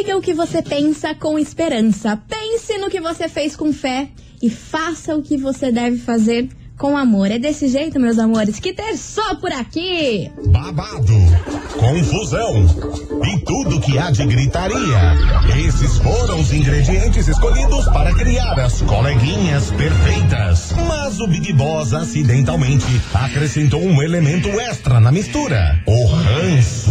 Diga o que você pensa com esperança. Pense no que você fez com fé e faça o que você deve fazer com amor. É desse jeito, meus amores, que ter só por aqui. Babado, confusão e tudo que há de gritaria. Esses foram os ingredientes escolhidos para criar as coleguinhas perfeitas. Mas o Big Boss acidentalmente acrescentou um elemento extra na mistura: o ranço.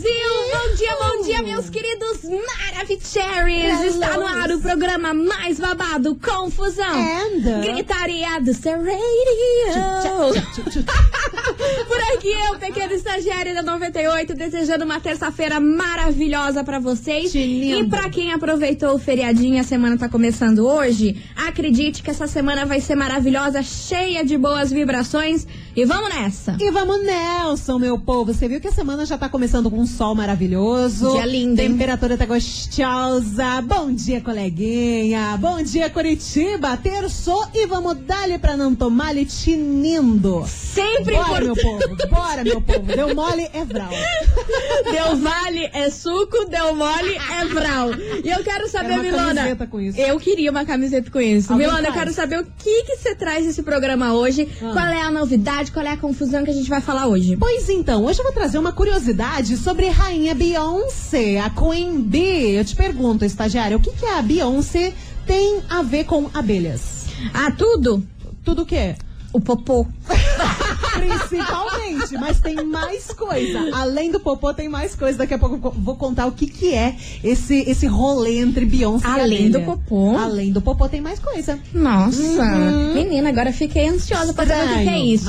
Brasil! Bom dia, bom dia, meus queridos Maravicheries! Está no ar o programa mais babado, Confusão! And? Gritaria do seu radio! Por aqui eu, pequeno estagiário da 98, desejando uma terça-feira maravilhosa pra vocês. E pra quem aproveitou o feriadinho, a semana tá começando hoje, acredite que essa semana vai ser maravilhosa, cheia de boas vibrações. E vamos nessa! E vamos, Nelson, meu povo. Você viu que a semana já tá começando com um sol maravilhoso. Dia lindo, hein? Temperatura tá gostosa. Bom dia, coleguinha. Bom dia, Curitiba. Terçou e vamos dar-lhe pra não tomar lhe tinindo. Sempre Bora, meu importante. povo. Bora, meu povo. Deu mole, é vral. Deu vale é suco, deu mole é vral. E eu quero saber, Quero uma Milona. camiseta com isso. Eu queria uma camiseta com isso. Alguém Milona, eu faz? quero saber o que que você traz nesse programa hoje. Ah. Qual é a novidade, qual é a confusão que a gente vai falar hoje? Pois então, hoje eu vou trazer uma curiosidade sobre rainha Beyoncé, a Queen Bee. Eu te pergunto, estagiária, o que, que a Beyoncé tem a ver com abelhas? Ah, tudo? Tudo o quê? O popô. Principalmente, mas tem mais coisa. Além do popô, tem mais coisa. Daqui a pouco eu vou contar o que, que é esse, esse rolê entre Beyoncé Além e do abelha. popô? Além do popô, tem mais coisa. Nossa, menina, agora fiquei ansiosa pra saber o que que é isso.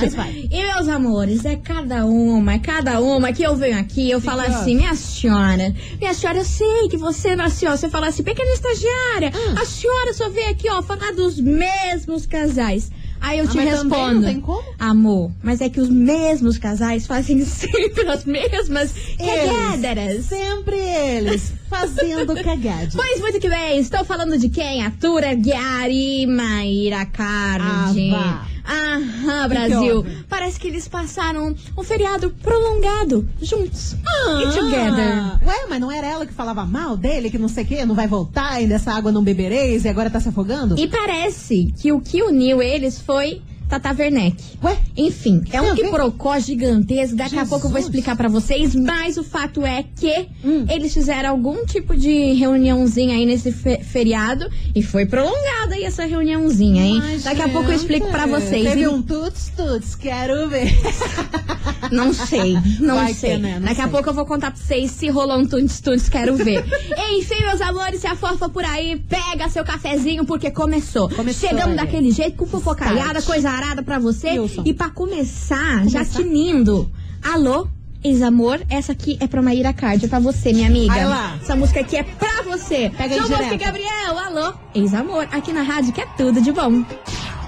E meus amores, é cada uma, é cada uma que eu venho aqui, eu falo que assim, minha senhora, minha senhora, eu sei que você nasceu, você fala assim, pequena estagiária, Ah. a senhora só veio aqui, ó, falar dos mesmos casais. Aí eu Ah, te mas também respondo, não tem como? amor, mas é que os mesmos casais fazem sempre as mesmas cagadas. Sempre eles fazendo cagade. Pois muito que bem, estou falando de quem? Atura Guiari Maíra Cardi. Ah. Aham, Que que Brasil. houve? Parece que eles passaram um feriado prolongado juntos. Ah, E together. Ué, mas não era ela que falava mal dele, que não sei o quê, não vai voltar, ainda essa água não bebereis e agora tá se afogando? E parece que o que uniu eles foi Tata Werneck. Ué? Enfim, é um a quiprocó gigantesco. Daqui a Jesus. pouco eu vou explicar pra vocês. Mas o fato é que Hum. eles fizeram algum tipo de reuniãozinha aí nesse fe- feriado. E foi prolongada aí essa reuniãozinha, hein? Mas, Daqui a pouco eu explico pra gente, vocês. Teve hein? um tuts-tuts, quero ver. Não sei, não Vai sei. ter, né? Não Daqui a sei. pouco eu vou contar pra vocês se rolou um tuntes-tuntes, quero ver. Enfim, meus amores, se a fofa por aí, pega seu cafezinho, porque começou. Começou, Chegamos daquele jeito, com fofocaiada, Start. coisa arada pra você. Wilson. E pra começar, já Começar? tinindo. Alô? Ex-amor, essa aqui é pra Maíra Card, é pra você, minha amiga. Vai lá. Essa música aqui é pra você. Pega aí João Bosco e. Gabriel, alô? Ex-amor, aqui na rádio que é tudo de bom.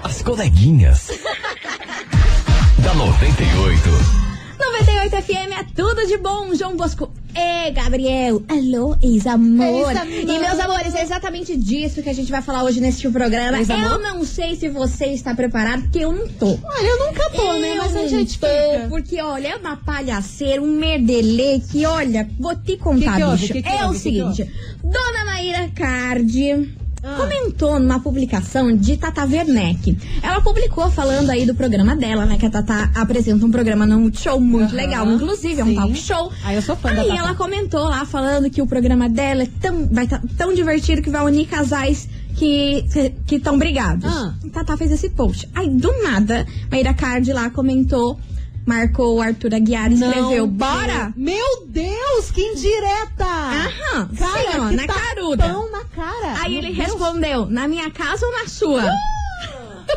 As coleguinhas. da 98. 98 FM é tudo de bom, João Bosco. E Gabriel, alô, ex-amor. Ex-amor. E meus amores, é exatamente disso que a gente vai falar hoje neste programa. Ex-amor? Eu não sei se você está preparado, porque eu não tô. Olha, eu nunca tô, né? Eu Mas a gente tô, fica. porque olha, é uma palhaceira, um merdelê que, olha, vou te contar, Que que bicho. Que é o seguinte, Dona Maíra Cardi Ah. comentou numa publicação de Tata Werneck. Ela publicou falando aí do programa dela, né? Que a Tata apresenta um programa no Multishow muito Aham. legal, inclusive, é um Sim. talk show. Ah, eu sou fã Aí ela comentou lá falando que o programa dela é tão, vai tá tão divertido que vai unir casais que estão brigados. Ah. Tata fez esse post. Aí, do nada, Maíra Card lá comentou, marcou o Arthur Aguiar e escreveu, bora! Meu Deus, que indireta! Aham, Cara, sim, ó, na caruda. tapão na cara. Aí Meu ele Deus. respondeu, na minha casa ou na sua?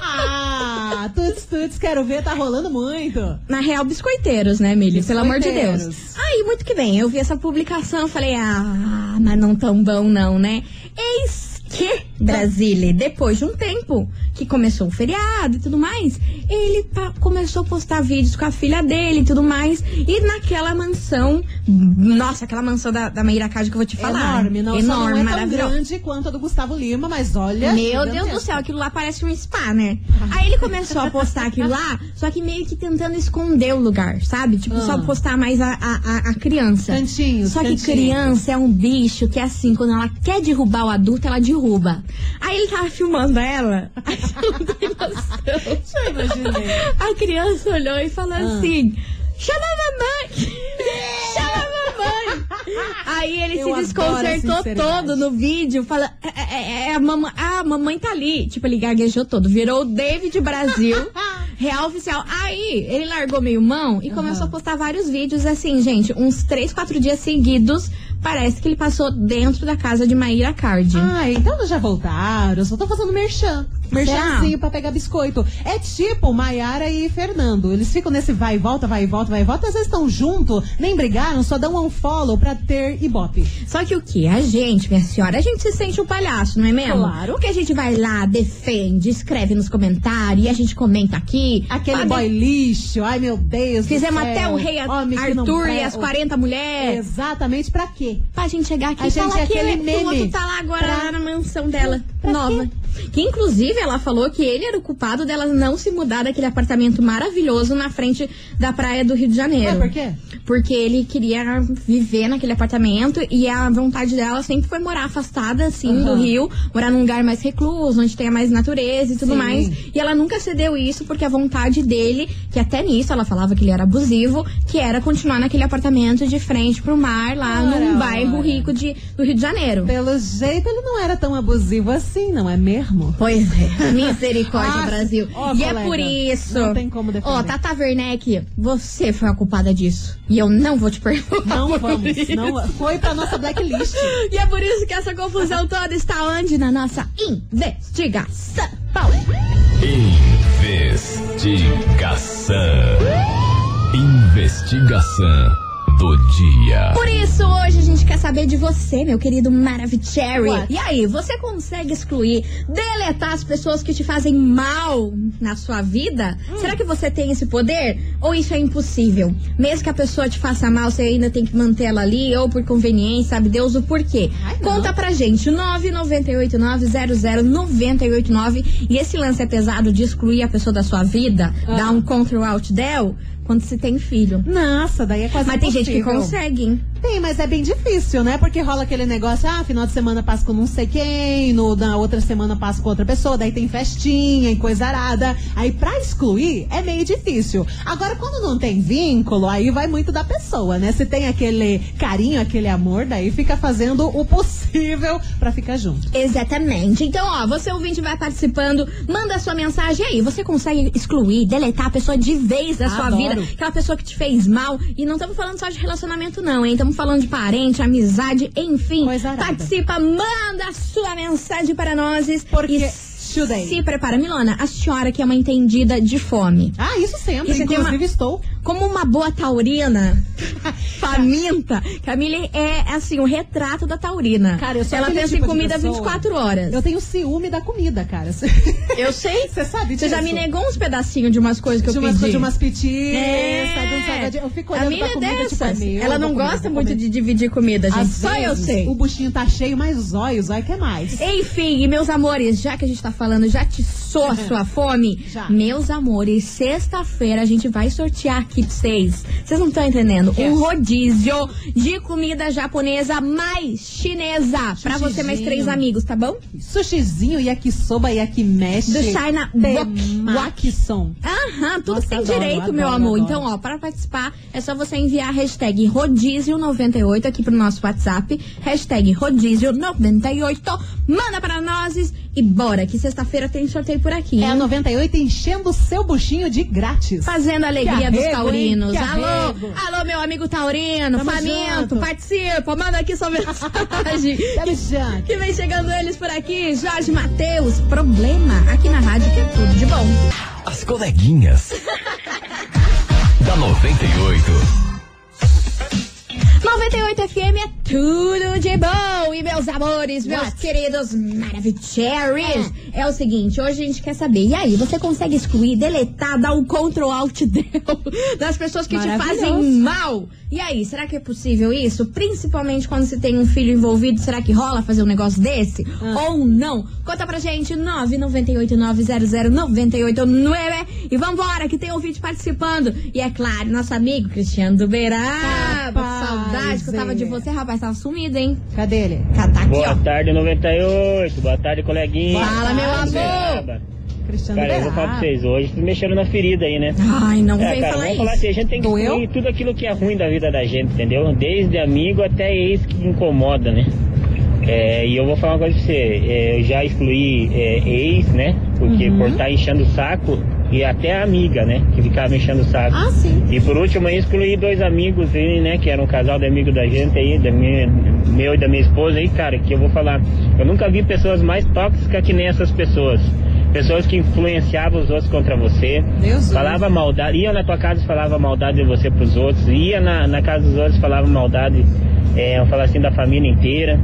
Ah, tuts, tuts, quero ver, tá rolando muito. Na real, biscoiteiros, né, Milly? Pelo amor de Deus. Aí, muito que bem, eu vi essa publicação, falei, ah, mas não tão bom não, né? Eis que Brasília. Depois de um tempo que começou o feriado e tudo mais, ele começou a postar vídeos com a filha dele e tudo mais. E naquela mansão, nossa, aquela mansão da, da Meira Card que eu vou te falar. Enorme, não, só Enorme, não é tão grande quanto a do Gustavo Lima, mas olha. Meu Deus do céu, aquilo lá parece um spa, né? Aí ele começou a postar aquilo lá, só que meio que tentando esconder o lugar, sabe? Tipo, só Ah. postar mais a, a, a- criança. Cantinhos, Só que cantinhos. criança é um bicho que, assim, quando ela quer derrubar o adulto, ela derruba. Aí ele tava filmando ela. Aí você não tem noção. Imaginei. A criança olhou e falou Ah. assim: chama a mamãe! Chama a mamãe! Aí ele Eu se desconcertou todo no vídeo, fala, é, é, é, a, mamãe, ah, a mamãe tá ali. Tipo, ele gaguejou todo, virou o David Brasil. Real oficial. Aí, ele largou meio mão e começou a postar vários vídeos assim, gente, uns três, quatro dias seguidos. Parece que ele passou dentro da casa de Maíra Card. Ah, então já voltaram. Eu só tô fazendo merchan. Merchanzinho pra pegar biscoito. É tipo Maiara e Fernando. Eles ficam nesse vai e volta, vai e volta, vai e volta. Às vezes estão junto, nem brigaram, só dão um unfollow pra ter ibope. Só que o que? A gente, minha senhora, a gente se sente um palhaço, não é mesmo? Claro. Porque a gente vai lá, defende, escreve nos comentários e a gente comenta aqui. Aquele Sabe? boy lixo, ai meu Deus. Fizemos até o rei Homem Arthur e as 40 mulheres. Exatamente, pra quê? Pra gente chegar aqui A e gente falar é que, aquele ele, que o meme. outro tá lá agora Pra- na mansão dela, pra nova. Que inclusive ela falou que ele era o culpado dela não se mudar daquele apartamento maravilhoso na frente da praia do Rio de Janeiro. Ué, por quê? Porque ele queria viver naquele apartamento e a vontade dela sempre foi morar afastada, assim, do Aham. Rio, morar num lugar mais recluso, onde tenha mais natureza e tudo Sim. mais. E ela nunca cedeu isso porque a vontade dele, que até nisso ela falava que ele era abusivo, que era continuar naquele apartamento de frente pro mar, lá Ora, num bairro ora. rico de, do Rio de Janeiro. Pelo jeito ele não era tão abusivo assim, não é mesmo? Pois é. Misericórdia, Ah, Brasil. ó, e é colega, por isso. não tem como defender. Ó, Tata Werneck, você foi a culpada disso. E eu não vou te perdoar. Não por vamos, isso. não foi pra nossa blacklist. E é por isso que essa confusão toda está onde? Na nossa investigação. Investigação. Investigação do dia. Por isso, hoje a gente quer saber de você, meu querido Maravicherry. What? E aí, você consegue excluir, deletar as pessoas que te fazem mal na sua vida? Hum. Será que você tem esse poder? Ou isso é impossível? Mesmo que a pessoa te faça mal, você ainda tem que manter ela ali, ou por conveniência, sabe Deus o porquê? Ai. Conta pra gente, 998900989. E esse lance é pesado de excluir a pessoa da sua vida, Ah. dar um Ctrl Alt Del, quando se tem filho. Nossa, daí é quase Mas tem gente que impossível. consegue, hein? Tem, mas é bem difícil, né? Porque rola aquele negócio, ah, final de semana passa com não sei quem, no, na outra semana passa com outra pessoa, daí tem festinha e coisa arada. Aí pra excluir é meio difícil. Agora, quando não tem vínculo, aí vai muito da pessoa, né? Se tem aquele carinho, aquele amor, daí fica fazendo o possível pra ficar junto. Exatamente. Então, ó, você ouvinte vai participando, manda sua mensagem aí. Você consegue excluir, deletar a pessoa de vez da sua Adoro. Vida, aquela pessoa que te fez mal. E não estamos falando só de relacionamento, não, hein? Estamos falando de parente, amizade, enfim. Coisa. Participa, manda a sua mensagem para nós. Porque e se prepara, Milona, a senhora que é uma entendida de fome. Ah, isso sempre. Inclusive uma- estou. Como uma boa taurina, faminta, Camille é, assim, o retrato da taurina. Cara, eu sou Ela pensa tipo em comida pessoa. 24 horas. Eu tenho ciúme da comida, cara. Eu sei. Você sabe Você já disso? me negou uns pedacinhos de umas coisas que de eu umas, pedi. de umas pitis, É. sabe, um. Eu fico olhando minha pra é comida, tipo, dessas. é Ela eu não gosta vou muito de dividir comida, gente. Às Só eu vezes, sei. O buchinho tá cheio, mas os olhos, olha que é mais. Enfim, e meus amores, já que a gente tá falando, já tiçou a sua fome? Já. Meus amores, sexta-feira a gente vai sortear aqui pra vocês. Vocês não estão entendendo? Um Yes. rodízio de comida japonesa mais chinesa. Pra você mais três amigos, tá bom? Sushizinho, yakisoba, yakimeshi. Do China. Wakison. Aham, tudo Nossa, tem adoro, direito, meu adoro, amor. adoro. Então, ó, para participar, é só você enviar a hashtag Rodízio98 aqui pro nosso WhatsApp. Hashtag Rodízio98. Manda para nós e bora, que sexta-feira tem sorteio por aqui. É a hein? 98 enchendo o seu buchinho de grátis. Fazendo a alegria Que dos arrego, taurinos. hein? Alô, arrego. alô, meu amigo taurino, Tamo faminto, junto. participa, manda aqui sua mensagem. Jane. que vem chegando eles por aqui, Jorge Matheus, problema, aqui na rádio que é tudo de bom. As coleguinhas. da 98. 98 FM é tudo de bom. E meus amores, meus What? queridos Maravicheries, é o seguinte, hoje a gente quer saber, e aí, você consegue excluir, deletar, dar um Ctrl Alt Del das pessoas que te fazem mal? E aí, será que é possível isso? Principalmente quando se tem um filho envolvido, será que rola fazer um negócio desse? Ah. Ou não? Conta pra gente, 998900989 e vambora, que tem ouvinte participando. E é claro, nosso amigo Cristiano do Beraba. Rapaz, Saudade que eu tava de é. você, rapaz, tava sumido, hein? Cadê ele? Tá aqui, Boa ó. tarde, 98. Boa tarde, coleguinha. Fala, meu amor. Cristiano Cara, eu vou falar pra vocês, hoje vocês mexeram na ferida aí, né? Ai, não É, vem cara, falar vamos isso. falar assim, a gente tem que Doeu? excluir tudo aquilo que é ruim da vida da gente, entendeu? Desde amigo até ex que incomoda, né? É, e eu vou falar uma coisa pra você, é, eu já excluí é, ex, né? Porque Uhum. por estar enchendo o saco, e até a amiga, né? Que ficava me enchendo o saco. Ah, sim. E por último, eu excluí dois amigos aí, né? Que eram um casal de amigo da gente aí, da minha, meu e da minha esposa aí, cara, que eu vou falar. Eu nunca vi pessoas mais tóxicas que nem essas pessoas. Pessoas que influenciavam os outros contra você. Deus falava maldade, ia na tua casa e falava maldade de você pros outros, ia na, na casa dos outros e falava maldade, é, eu falo assim, da família inteira.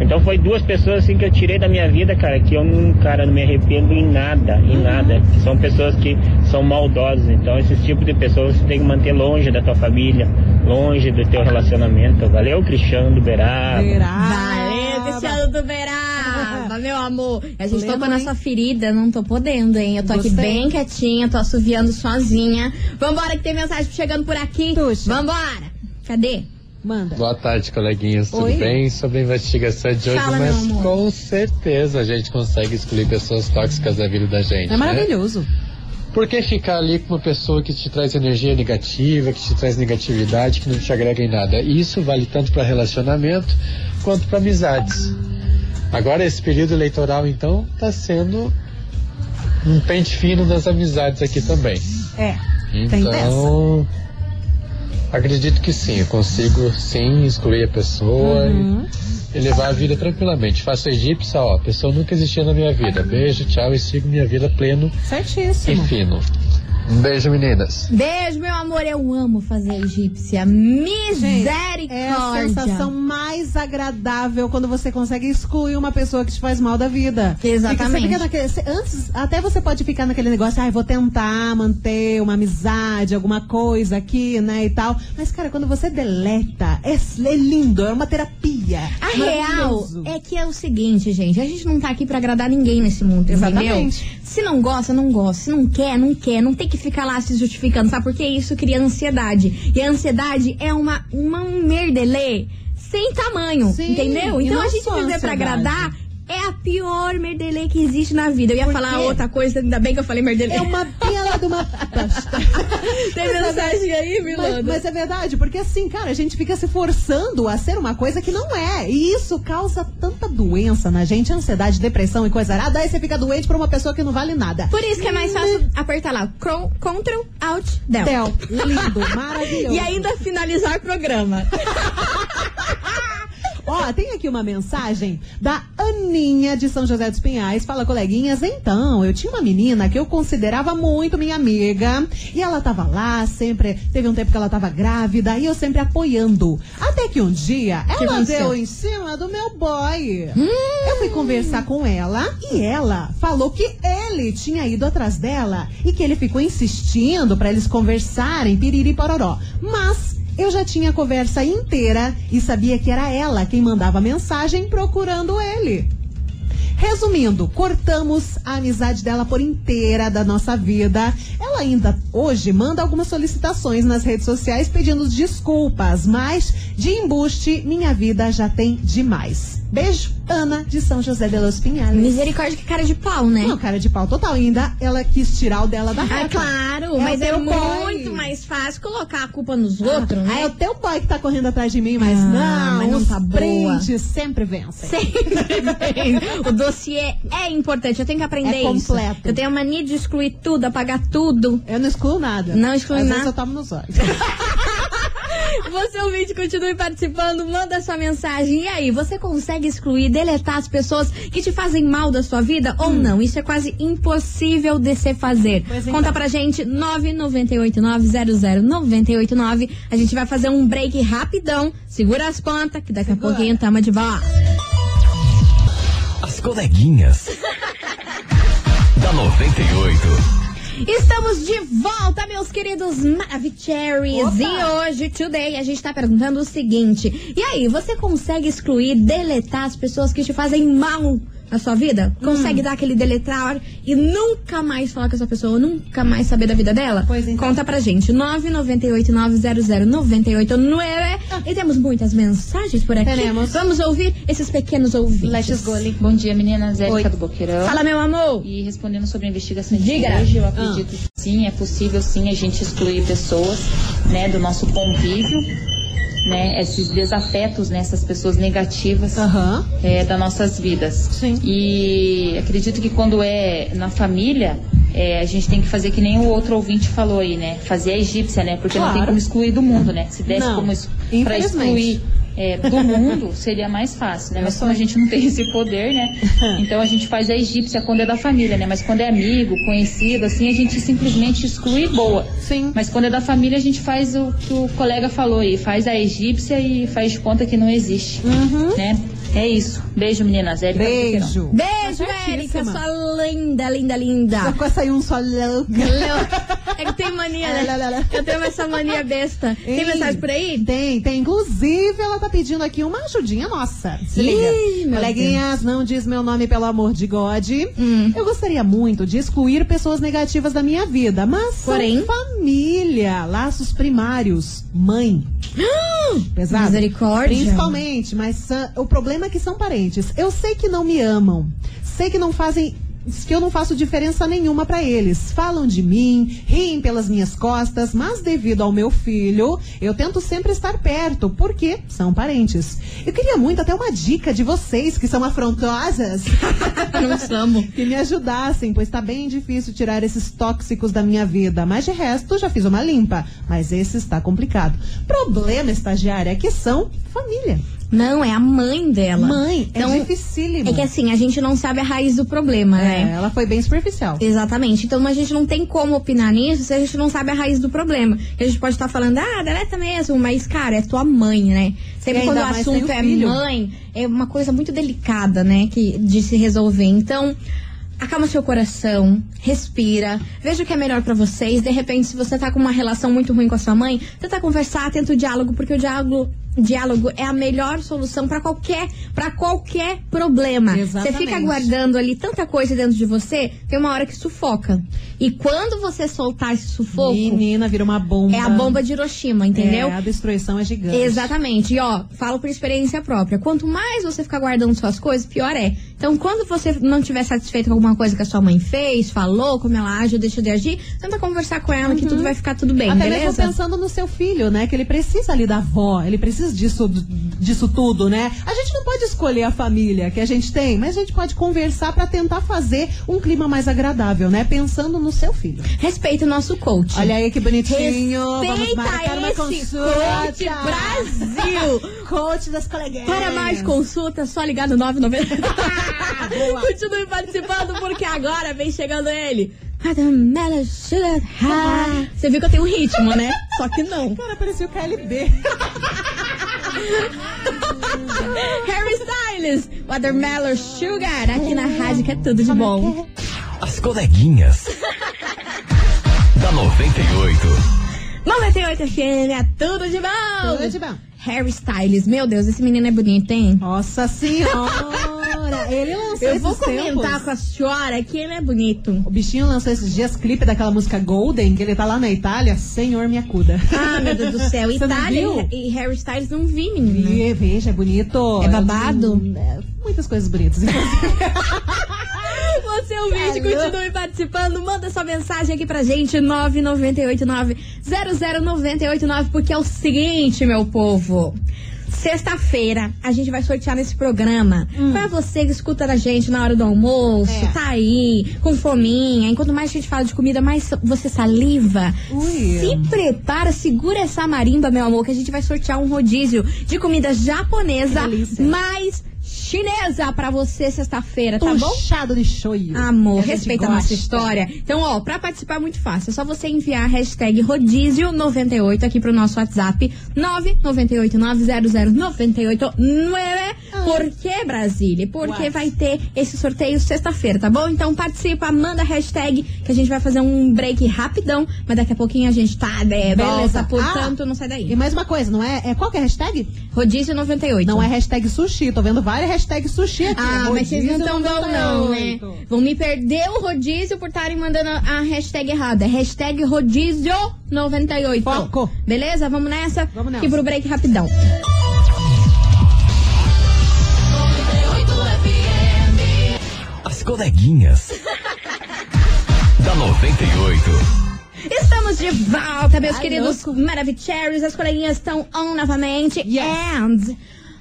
Então foi duas pessoas assim que eu tirei da minha vida, cara, que eu não, cara, não me arrependo em nada, em nada. São pessoas que são maldosas. Então esses tipos de pessoas você tem que manter longe da tua família, longe do teu relacionamento. Valeu, Cristiano do Beraba. Valeu, Cristiano do Beraba, meu amor. A gente tocou na sua ferida, não tô podendo, hein? Eu tô aqui Gostei. bem quietinha, tô assoviando sozinha. Vambora que tem mensagem chegando por aqui. Puxa. Vambora. Cadê? Manda. Boa tarde, coleguinhas. Tudo bem? Sobre a investigação de hoje, Fala, mas com certeza a gente consegue excluir pessoas tóxicas da vida da gente. É né? maravilhoso. Por que ficar ali com uma pessoa que te traz energia negativa, que te traz negatividade, que não te agrega em nada? E Isso vale tanto para relacionamento quanto para amizades. Agora, esse período eleitoral, então, está sendo um pente fino das amizades aqui também. É. Tem Então, acredito que sim, eu consigo sim excluir a pessoa Uhum. e, e levar a vida tranquilamente. Faço egípcia, ó, a pessoa nunca existiu na minha vida. Beijo, tchau e sigo minha vida pleno e Certíssimo. fino. Um beijo, meninas. Beijo, meu amor. Eu amo fazer egípcia. É a Misericórdia. sensação mais agradável quando você consegue excluir uma pessoa que te faz mal da vida. Exatamente. Fica naquele, antes, até você pode ficar naquele negócio, ah, eu vou tentar manter uma amizade, alguma coisa aqui, né, e tal. Mas, cara, quando você deleta, é, é lindo, é uma terapia. A real é que é o seguinte, gente. A gente não tá aqui pra agradar ninguém nesse mundo, Exatamente. entendeu? Se não gosta, não gosta. Se não quer, não quer. Não tem que ficar lá se justificando, sabe? Porque isso cria ansiedade. E a ansiedade é uma, uma um merdelê sem tamanho, Sim, entendeu? Então a gente viver pra ansiedade. agradar é a pior merdelê que existe na vida. Eu ia Por falar quê? outra coisa, ainda bem que eu falei merdelê. É uma bela de uma pasta. Tem mensagem aí, Mas, Milana? mas é verdade, porque assim, cara, a gente fica se forçando a ser uma coisa que não é. E isso causa tanta doença na gente, ansiedade, depressão e coisa arada. Aí você fica doente por uma pessoa que não vale nada. Por isso que é mais fácil apertar lá, Ctrl, Ctrl Alt, Del. Del, lindo, maravilhoso. E ainda finalizar o programa. Ó, tem aqui uma mensagem da Aninha de São José dos Pinhais. Fala, coleguinhas. Então, eu tinha uma menina que eu considerava muito minha amiga. E ela tava lá, sempre. Teve um tempo que ela tava grávida. E eu sempre apoiando. Até que um dia, ela aconteceu? deu em cima do meu boy. Eu fui conversar com ela. E ela falou que ele tinha ido atrás dela. E que ele ficou insistindo pra eles conversarem, piriri pororó. Mas. Eu já tinha a conversa inteira e sabia que era ela quem mandava mensagem procurando ele. Resumindo, cortamos a amizade dela por inteira da nossa vida. Ela ainda hoje manda algumas solicitações nas redes sociais pedindo desculpas, mas de embuste, minha vida já tem demais. Beijo, Ana de São José de los Pinhales. Misericórdia, que cara de pau, né? Não, cara de pau total. Ainda ela quis tirar o dela da Ah, reta. claro, É mas é boy. muito mais fácil colocar a culpa nos outros, Ah, né? é o teu boy que tá correndo atrás de mim, mas Ah, não, mas não os tá boa. sempre vencem. Sempre tem. O dossiê é importante, eu tenho que aprender É isso. completo. Eu tenho a mania de excluir tudo, apagar tudo. Eu não excluo nada. Não exclui Às nada. vezes eu tomo nos olhos. Você ouvinte, continue participando, manda sua mensagem. E aí, você consegue excluir, deletar as pessoas que te fazem mal da sua vida ou não? Isso é quase impossível de se fazer. Pois então. Conta pra gente, 998900989. A gente vai fazer um break rapidão. Segura as pontas, que daqui Segura. a pouquinho tamo de volta. As coleguinhas. da 98. Estamos de volta, meus queridos Maravicheries. E hoje, today, a gente tá perguntando o seguinte: E aí, você consegue excluir, deletar as pessoas que te fazem mal na sua vida? Hum. Consegue dar aquele deletar e nunca mais falar com essa pessoa, nunca mais saber da vida dela? Pois então. Conta pra gente. 998-900-989. E temos muitas mensagens por aqui. Teremos. Vamos ouvir esses pequenos ouvintes. Let's go. Bom dia, meninas. Érica do Boqueirão. Fala, meu amor. E respondendo sobre a investigação de Diga. hoje, eu acredito que sim, é possível sim a gente excluir pessoas, né, do nosso convívio, né, esses desafetos, né, essas pessoas negativas Aham. é, das nossas vidas. Sim. E acredito que quando é na família, é, a gente tem que fazer que nem o outro ouvinte falou aí, né? Fazer a egípcia, né? Porque não tem Claro. como excluir do mundo, né? Se desse Não, como excluir é, do mundo, seria mais fácil, né? Mas como a gente não tem esse poder, né? Então a gente faz a egípcia quando é da família, né? Mas quando é amigo, conhecido, assim, a gente simplesmente exclui boa. Sim. Mas quando é da família, a gente faz o que o colega falou aí, faz a egípcia e faz de conta que não existe, né? É isso. Beijo, meninas. Érica Boqueirão. Beijo. Beijo, Tá Érica, sua linda, linda, linda. Só com sair um só louco. É que tem mania, né? Eu tenho essa mania besta. Tem Ei, mensagem por aí? Tem, tem. Inclusive, ela tá pedindo aqui uma ajudinha nossa. Se Ih, liga. Coleguinhas, não diz meu nome pelo amor de God. Hum. Eu gostaria muito de excluir pessoas negativas da minha vida, mas Porém? são família, laços primários, mãe. Pesado. Misericórdia. Principalmente, mas ah, o problema que são parentes. Eu sei que não me amam. Sei que não fazem que eu não faço diferença nenhuma pra eles. Falam de mim, riem pelas minhas costas, mas devido ao meu filho, eu tento sempre estar perto, porque são parentes. Eu queria muito até uma dica de vocês que são afrontosas. Não somos. que me ajudassem, pois tá bem difícil tirar esses tóxicos da minha vida. Mas de resto, já fiz uma limpa. Mas esse está complicado. Problema, estagiária, é que são família. Não, é a mãe dela. Mãe, Então, é dificílimo. É que assim, a gente não sabe a raiz do problema, É, né? ela foi bem superficial. Exatamente. Então a gente não tem como opinar nisso se a gente não sabe a raiz do problema. A gente pode estar falando, ah, deleta mesmo, mas, cara, é tua mãe, né? Sempre quando o assunto é filho. mãe, é uma coisa muito delicada, né? Que, de se resolver. Então. Acalma seu coração, respira, veja o que é melhor pra vocês. De repente, se você tá com uma relação muito ruim com a sua mãe, tenta conversar, tenta o diálogo, porque o diálogo, diálogo é a melhor solução pra qualquer, para qualquer problema. Você Exatamente. fica guardando ali tanta coisa dentro de você, tem uma hora que sufoca. E quando você soltar esse sufoco, Menina, vira uma bomba. é a bomba de Hiroshima, entendeu? É, a destruição é gigante. Exatamente. E ó, falo por experiência própria. Quanto mais você ficar guardando suas coisas, pior é. Então, quando você não estiver satisfeito com alguma coisa que a sua mãe fez, falou, como ela age ou deixou de agir, tenta conversar com ela que tudo vai ficar tudo bem, Uhum. Até mesmo beleza? pensando no seu filho, né? Que ele precisa ali da avó, ele precisa disso, disso tudo, né? A gente não pode escolher a família que a gente tem, mas a gente pode conversar pra tentar fazer um clima mais agradável, né? Pensando no seu filho. Respeita o nosso coach. Olha aí que bonitinho. Vamos Respeita marcar uma esse consulta. coach Brasil. Coach das coleguinhas. Para mais consulta, só ligar no 990. Boa. Continue participando, porque agora vem chegando ele. Você viu que eu tenho um ritmo, né? Só que não. Cara, parecia o KLB. Harry Styles, Watermelon Sugar, aqui na rádio que é tudo de bom. As coleguinhas. da 98. 98 FM, é tudo de bom. Tudo de bom. Harry Styles, meu Deus, esse menino é bonito, hein? Nossa senhora! Ele lançou Eu vou comentar tempos. com a senhora que ele é bonito. O bichinho lançou esses dias clipe daquela música Golden, que ele tá lá na Itália. Senhor, me acuda. Ah, meu Deus do céu. Itália e, e Harry Styles não vi, menina. E, veja, é bonito. É babado? Hum, é, muitas coisas bonitas. inclusive. Você ouvinte, Alô? continue participando. Manda sua mensagem aqui pra gente, 998900989, porque é o seguinte, meu povo. Sexta-feira, a gente vai sortear nesse programa. Pra você que escuta a gente na hora do almoço, É. tá aí, com fominha. Enquanto mais a gente fala de comida, mais você saliva. Ui. Se prepara, segura essa marimba, meu amor, que a gente vai sortear um rodízio de comida japonesa mais chinesa pra você sexta-feira, tá bom? Puxado de shoyu. Amor, gente respeita a nossa história. Então, ó, pra participar é muito fácil. É só você enviar a hashtag rodízio98 aqui pro nosso WhatsApp 998900989. Por que, Brasília? Porque Ué. vai ter esse sorteio sexta-feira, tá bom? Então participa, manda a hashtag que a gente vai fazer um break rapidão, mas daqui a pouquinho a gente tá de Beleza. volta, portanto, Ah, não sai daí. E mais uma coisa, não é? é qual que é a hashtag? Rodízio98. Não é hashtag sushi. Tô vendo várias hashtags sushi aqui. Ah, mas vocês não estão bom não, né? 98. Vão me perder o rodízio por estarem mandando a hashtag errada. É hashtag rodízio98. Foco. Beleza? Vamos nessa? Vamos nessa. Aqui pro break rapidão. As coleguinhas. da 98. Estamos de volta, meus Ai, queridos. Maravicheries. As coleguinhas estão on novamente. Yes. And,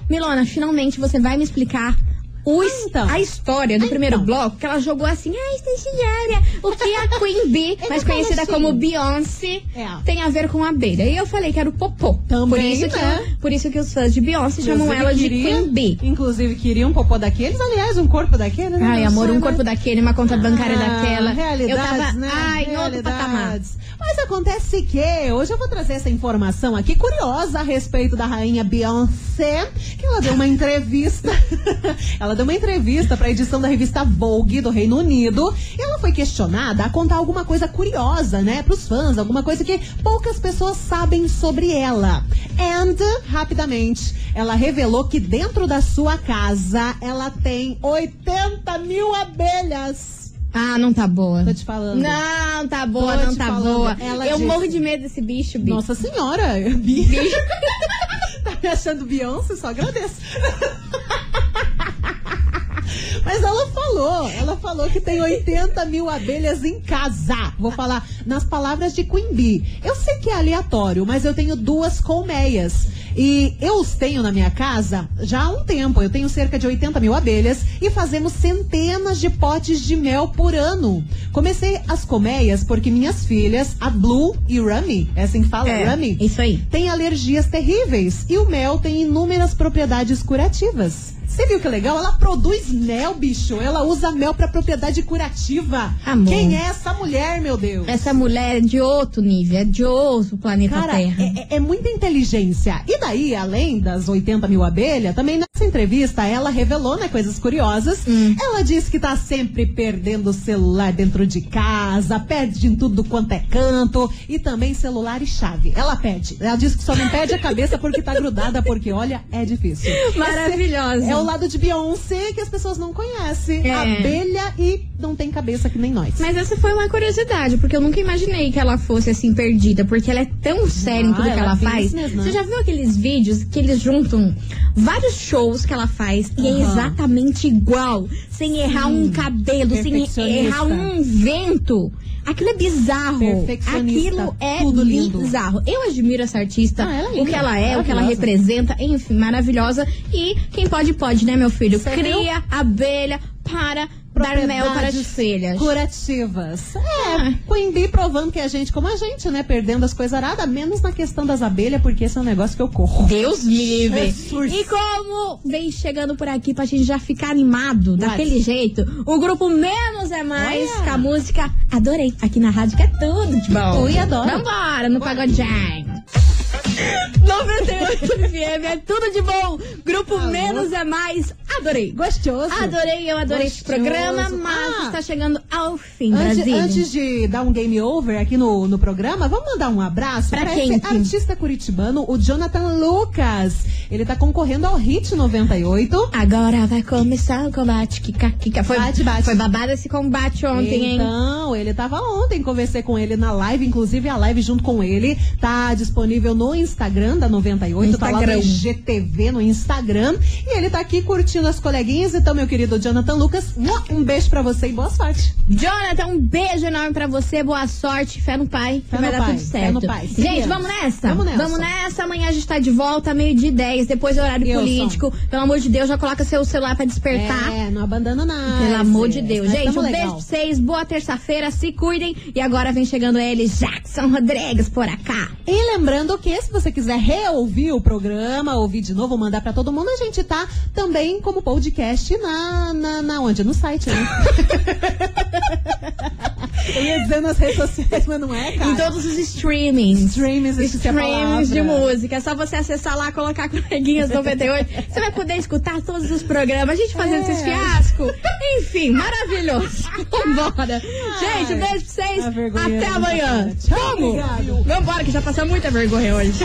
Milona, finalmente você vai me explicar o his- então. a história do Ah, primeiro então. bloco, que ela jogou assim, ah, estagiária, o que a Queen Bee, mais que conhecida falo como assim. Beyoncé, É. tem a ver com a abelha. E eu falei que era o popô. Também, por isso que, né? por isso que os fãs de Beyoncé chamam ela de queria- Queen Bee. Inclusive, queria um popô daqueles. Aliás, um corpo daquele, né? Ai, amor, sei, um né? corpo daquele, uma conta bancária Ah, daquela. Realidades, eu tava, né? ai, em outro patamar. Mas acontece que hoje eu vou trazer essa informação aqui curiosa a respeito da rainha Beyoncé, que ela deu uma entrevista. ela deu uma entrevista para a edição da revista Vogue do Reino Unido. E ela foi questionada a contar alguma coisa curiosa, né, pros fãs, alguma coisa que poucas pessoas sabem sobre ela. And, rapidamente, ela revelou que dentro da sua casa ela tem 80 mil abelhas. Ah, não tá boa. Tô te falando. Não, tá boa, Tô não tá falando. boa. Ela eu disse- morro de medo desse bicho, bicho. Nossa senhora, Bi. tá me achando Beyoncé? Só agradeço. Mas ela falou, ela falou que tem 80 mil abelhas em casa. Vou falar nas palavras de Queen Bee. Eu sei que é aleatório, mas eu tenho duas colmeias. E eu os tenho na minha casa já há um tempo. Eu tenho cerca de 80 mil abelhas e fazemos centenas de potes de mel por ano. Comecei as colmeias porque minhas filhas, a Blue e Rami, é assim que fala, É, Rami? isso aí. tem alergias terríveis e o mel tem inúmeras propriedades curativas. Você viu que legal? Ela produz mel, bicho. Ela usa mel pra propriedade curativa. Amor. Quem é essa mulher, meu Deus? Essa mulher é de outro nível, é de outro planeta Cara, Terra. é, é- é muita inteligência. E daí, além das 80 mil abelhas, também nessa entrevista ela revelou, né, coisas curiosas. Hum. Ela disse que tá sempre perdendo o celular dentro de casa, perde em tudo quanto é canto, e também celular e chave. Ela pede. Ela disse que só não perde a cabeça porque tá grudada, porque olha, é difícil. Maravilhosa. Esse É o lado de Beyoncé que as pessoas não conhecem. É. Abelha e não tem cabeça que nem nós. Mas essa foi uma curiosidade, porque eu nunca imaginei que ela fosse assim perdida, porque ela é tão séria em tudo Ah, que ela é faz. business, né? Você já viu aqueles vídeos que eles juntam vários shows que ela faz e é exatamente igual, sem errar um cabelo, sem errar um vento. Aquilo é bizarro. Aquilo é bizarro. Eu admiro essa artista, Ah, é o que ela é, o que ela representa, enfim, maravilhosa. E quem pode, pode, né, meu filho? Cria abelha para dar mel para as filhas. Curativas. É, Ah. Bee provando que a gente, como a gente, né, perdendo as coisas aradas, menos na questão das abelhas, porque esse é um negócio que eu corro. Deus me livre. Jesus. E como vem chegando por aqui pra gente já ficar animado daquele jeito, o grupo Menos é Mais Olha. com a música Adorei. Aqui na rádio que é tudo de bom. Ui, adoro. Vambora no Pagodinho. 98 FM é tudo de bom. Grupo Alô? Menos é Mais. Adorei. Gostoso. Adorei, eu adorei esse Gostoso. programa, mas Ah. está chegando ao fim, Antes, Brasília. antes de dar um game over aqui no, no programa, vamos mandar um abraço quem, esse artista curitibano, o Jonathan Lucas. Ele tá concorrendo ao Hit 98. Agora vai começar o combate. Kika, kika. Foi, Bate, bate. foi babado esse combate ontem, hein? Então, ele tava ontem, conversei com ele na live, inclusive a live junto com ele tá disponível no Instagram da 98, tá lá Instagram. no GTV no Instagram. E ele tá aqui curtindo as coleguinhas. Então, meu querido Jonathan Lucas, um beijo pra você e boa sorte. Jonathan, um beijo enorme pra você, boa sorte, fé no pai, que Fé vai no dar pai, tudo fé certo. no pai. Gente, Seguimos. vamos nessa? Vamos nessa. Vamos nessa, amanhã a gente tá de volta, meio de 10, depois do horário Eu, político. Pelo amor de Deus, já coloca seu celular pra despertar. É, não abandona nada. Pelo amor de Deus. Gente, um beijo legal. pra vocês, boa terça-feira, se cuidem. E agora vem chegando ele, Jackson Rodrigues, por acá. E lembrando que se você quiser reouvir o programa, ouvir de novo, mandar pra todo mundo, a gente tá também com como podcast na, na, na onde? No site, né? Eu ia dizer nas redes sociais, mas não é, cara. Em todos os streamings. Streams, existe a Streams de música. É só você acessar lá, colocar coleguinhas 98. Você vai poder escutar todos os programas. A gente fazendo É. esses fiascos. Enfim, maravilhoso. Vambora. Gente, um beijo pra vocês. Até não amanhã. para. Tchau, Vamos. Vambora, que já passou muita vergonha hoje.